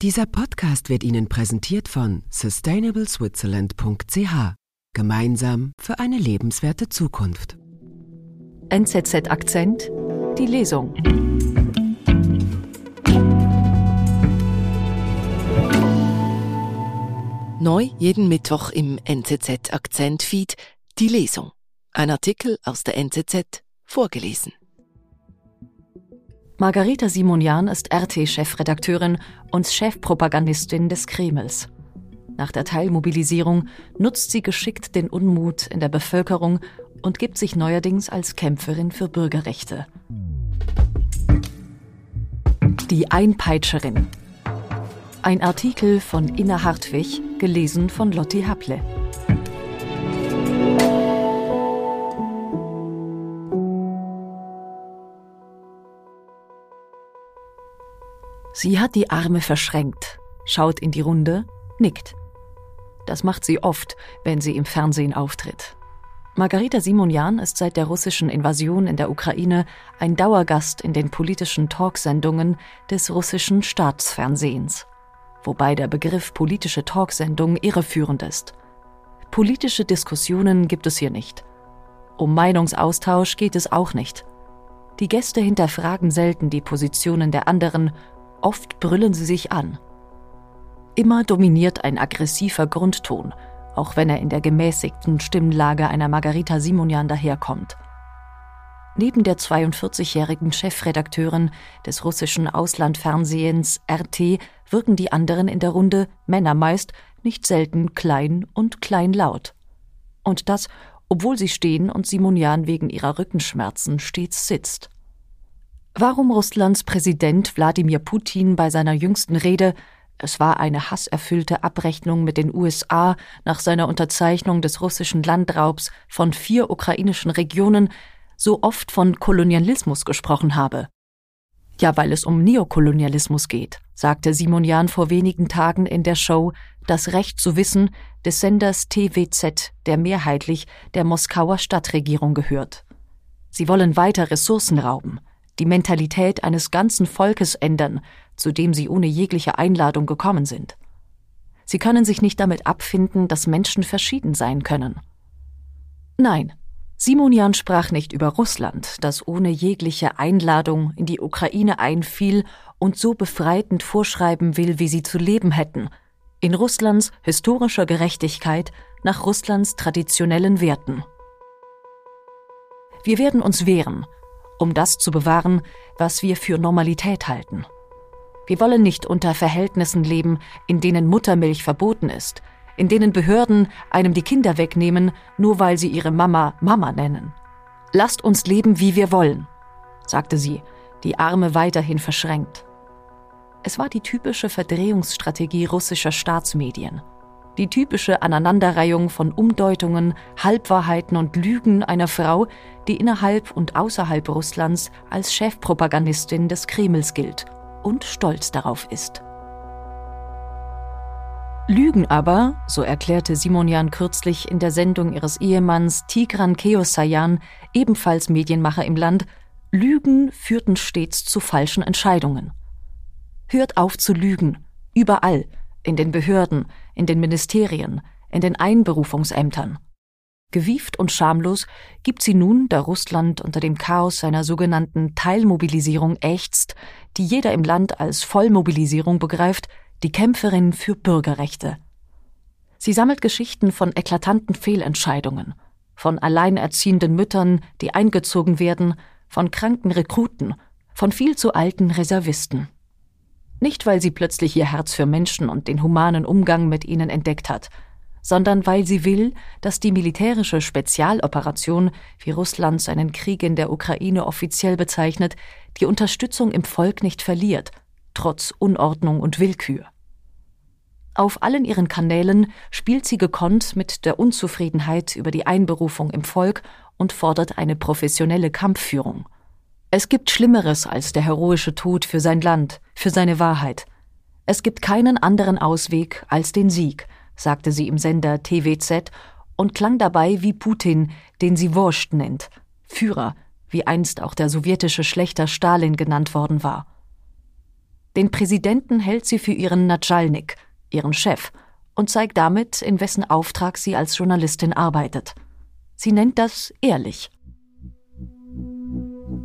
Dieser Podcast wird Ihnen präsentiert von sustainableswitzerland.ch. Gemeinsam für eine lebenswerte Zukunft. NZZ Akzent, die Lesung. Neu jeden Mittwoch im NZZ Akzent Feed die Lesung. Ein Artikel aus der NZZ vorgelesen. Margarita Simonian ist RT-Chefredakteurin und Chefpropagandistin des Kremls. Nach der Teilmobilisierung nutzt sie geschickt den Unmut in der Bevölkerung und gibt sich neuerdings als Kämpferin für Bürgerrechte. Die Einpeitscherin. Ein Artikel von Inna Hartwig, gelesen von Lotti Haple. Sie hat die Arme verschränkt, schaut in die Runde, nickt. Das macht sie oft, wenn sie im Fernsehen auftritt. Margarita Simonian ist seit der russischen Invasion in der Ukraine ein Dauergast in den politischen Talksendungen des russischen Staatsfernsehens, wobei der Begriff politische Talksendung irreführend ist. Politische Diskussionen gibt es hier nicht. Um Meinungsaustausch geht es auch nicht. Die Gäste hinterfragen selten die Positionen der anderen Oft brüllen sie sich an. Immer dominiert ein aggressiver Grundton, auch wenn er in der gemäßigten Stimmlage einer Margarita Simonian daherkommt. Neben der 42-jährigen Chefredakteurin des russischen Auslandfernsehens RT wirken die anderen in der Runde, Männer meist, nicht selten klein und kleinlaut. Und das, obwohl sie stehen und Simonian wegen ihrer Rückenschmerzen stets sitzt. Warum Russlands Präsident Wladimir Putin bei seiner jüngsten Rede es war eine hasserfüllte Abrechnung mit den USA nach seiner Unterzeichnung des russischen Landraubs von vier ukrainischen Regionen so oft von Kolonialismus gesprochen habe. Ja, weil es um Neokolonialismus geht, sagte Simonian vor wenigen Tagen in der Show Das Recht zu wissen des Senders TWZ, der mehrheitlich der Moskauer Stadtregierung gehört. Sie wollen weiter Ressourcen rauben, die Mentalität eines ganzen Volkes ändern, zu dem sie ohne jegliche Einladung gekommen sind. Sie können sich nicht damit abfinden, dass Menschen verschieden sein können. Nein, Simonian sprach nicht über Russland, das ohne jegliche Einladung in die Ukraine einfiel und so befreitend vorschreiben will, wie sie zu leben hätten, in Russlands historischer Gerechtigkeit nach Russlands traditionellen Werten. Wir werden uns wehren, um das zu bewahren, was wir für Normalität halten. Wir wollen nicht unter Verhältnissen leben, in denen Muttermilch verboten ist, in denen Behörden einem die Kinder wegnehmen, nur weil sie ihre Mama Mama nennen. Lasst uns leben, wie wir wollen, sagte sie, die Arme weiterhin verschränkt. Es war die typische Verdrehungsstrategie russischer Staatsmedien die typische Aneinanderreihung von Umdeutungen, Halbwahrheiten und Lügen einer Frau, die innerhalb und außerhalb Russlands als Chefpropagandistin des Kremls gilt und stolz darauf ist. Lügen aber, so erklärte Simonian kürzlich in der Sendung ihres Ehemanns Tigran Keosayan, ebenfalls Medienmacher im Land, Lügen führten stets zu falschen Entscheidungen. Hört auf zu lügen, überall, in den Behörden, in den Ministerien, in den Einberufungsämtern. Gewieft und schamlos gibt sie nun, da Russland unter dem Chaos seiner sogenannten Teilmobilisierung ächzt, die jeder im Land als Vollmobilisierung begreift, die Kämpferin für Bürgerrechte. Sie sammelt Geschichten von eklatanten Fehlentscheidungen, von alleinerziehenden Müttern, die eingezogen werden, von kranken Rekruten, von viel zu alten Reservisten. Nicht, weil sie plötzlich ihr Herz für Menschen und den humanen Umgang mit ihnen entdeckt hat, sondern weil sie will, dass die militärische Spezialoperation, wie Russland seinen Krieg in der Ukraine offiziell bezeichnet, die Unterstützung im Volk nicht verliert, trotz Unordnung und Willkür. Auf allen ihren Kanälen spielt sie gekonnt mit der Unzufriedenheit über die Einberufung im Volk und fordert eine professionelle Kampfführung. Es gibt Schlimmeres als der heroische Tod für sein Land, für seine Wahrheit. Es gibt keinen anderen Ausweg als den Sieg, sagte sie im Sender TWZ und klang dabei wie Putin, den sie Wurscht nennt, Führer, wie einst auch der sowjetische Schlechter Stalin genannt worden war. Den Präsidenten hält sie für ihren Natschalnik, ihren Chef, und zeigt damit, in wessen Auftrag sie als Journalistin arbeitet. Sie nennt das ehrlich.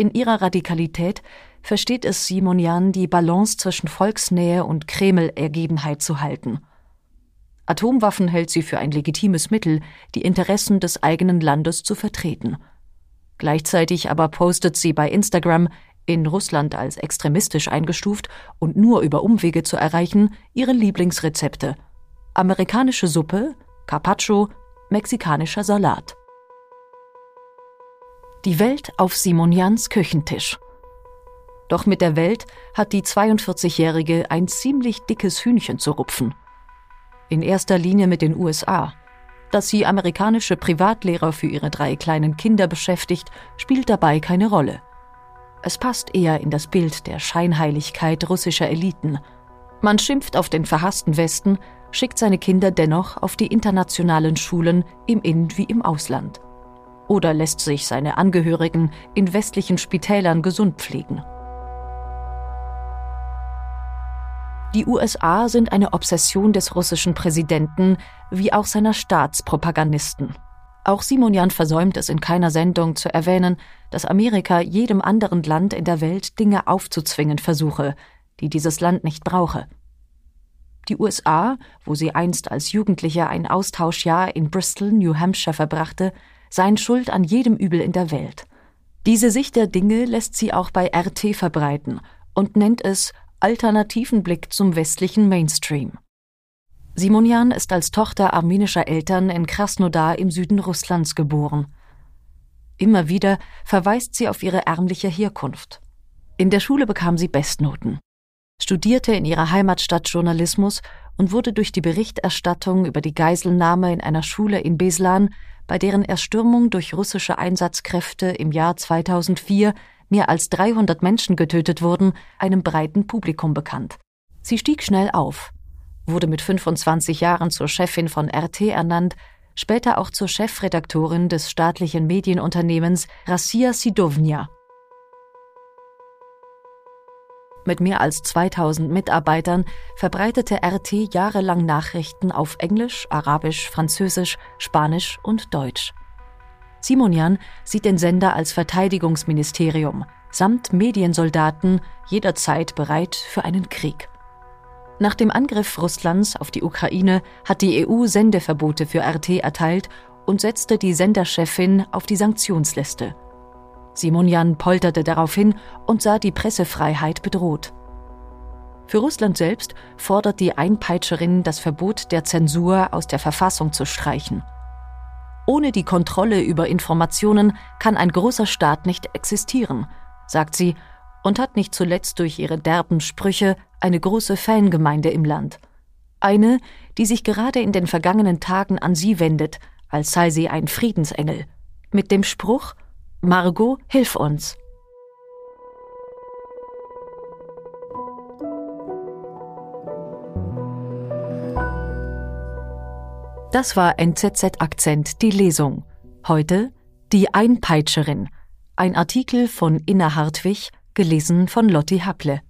In ihrer Radikalität versteht es Simonian, die Balance zwischen Volksnähe und Kreml-Ergebenheit zu halten. Atomwaffen hält sie für ein legitimes Mittel, die Interessen des eigenen Landes zu vertreten. Gleichzeitig aber postet sie bei Instagram, in Russland als extremistisch eingestuft und nur über Umwege zu erreichen, ihre Lieblingsrezepte. Amerikanische Suppe, Carpaccio, mexikanischer Salat. Die Welt auf Simonians Küchentisch. Doch mit der Welt hat die 42-Jährige ein ziemlich dickes Hühnchen zu rupfen. In erster Linie mit den USA. Dass sie amerikanische Privatlehrer für ihre drei kleinen Kinder beschäftigt, spielt dabei keine Rolle. Es passt eher in das Bild der Scheinheiligkeit russischer Eliten. Man schimpft auf den verhassten Westen, schickt seine Kinder dennoch auf die internationalen Schulen im In- wie im Ausland oder lässt sich seine Angehörigen in westlichen Spitälern gesund pflegen. Die USA sind eine Obsession des russischen Präsidenten wie auch seiner Staatspropagandisten. Auch Simonian versäumt es in keiner Sendung zu erwähnen, dass Amerika jedem anderen Land in der Welt Dinge aufzuzwingen versuche, die dieses Land nicht brauche. Die USA, wo sie einst als Jugendlicher ein Austauschjahr in Bristol, New Hampshire verbrachte, seien schuld an jedem Übel in der Welt. Diese Sicht der Dinge lässt sie auch bei RT verbreiten und nennt es alternativen Blick zum westlichen Mainstream. Simonian ist als Tochter armenischer Eltern in Krasnodar im Süden Russlands geboren. Immer wieder verweist sie auf ihre ärmliche Herkunft. In der Schule bekam sie Bestnoten, studierte in ihrer Heimatstadt Journalismus und wurde durch die Berichterstattung über die Geiselnahme in einer Schule in Beslan bei deren Erstürmung durch russische Einsatzkräfte im Jahr 2004 mehr als 300 Menschen getötet wurden, einem breiten Publikum bekannt. Sie stieg schnell auf, wurde mit 25 Jahren zur Chefin von RT ernannt, später auch zur Chefredaktorin des staatlichen Medienunternehmens Rassia Sidovnia mit mehr als 2000 Mitarbeitern verbreitete RT jahrelang Nachrichten auf Englisch, Arabisch, Französisch, Spanisch und Deutsch. Simonian sieht den Sender als Verteidigungsministerium samt Mediensoldaten jederzeit bereit für einen Krieg. Nach dem Angriff Russlands auf die Ukraine hat die EU Sendeverbote für RT erteilt und setzte die Senderchefin auf die Sanktionsliste. Simonian polterte daraufhin und sah die Pressefreiheit bedroht. Für Russland selbst fordert die Einpeitscherin das Verbot der Zensur aus der Verfassung zu streichen. Ohne die Kontrolle über Informationen kann ein großer Staat nicht existieren, sagt sie und hat nicht zuletzt durch ihre derben Sprüche eine große Fangemeinde im Land. Eine, die sich gerade in den vergangenen Tagen an sie wendet, als sei sie ein Friedensengel, mit dem Spruch Margot, hilf uns. Das war NZZ Akzent, die Lesung. Heute Die Einpeitscherin. Ein Artikel von Inna Hartwig, gelesen von Lotti Happle.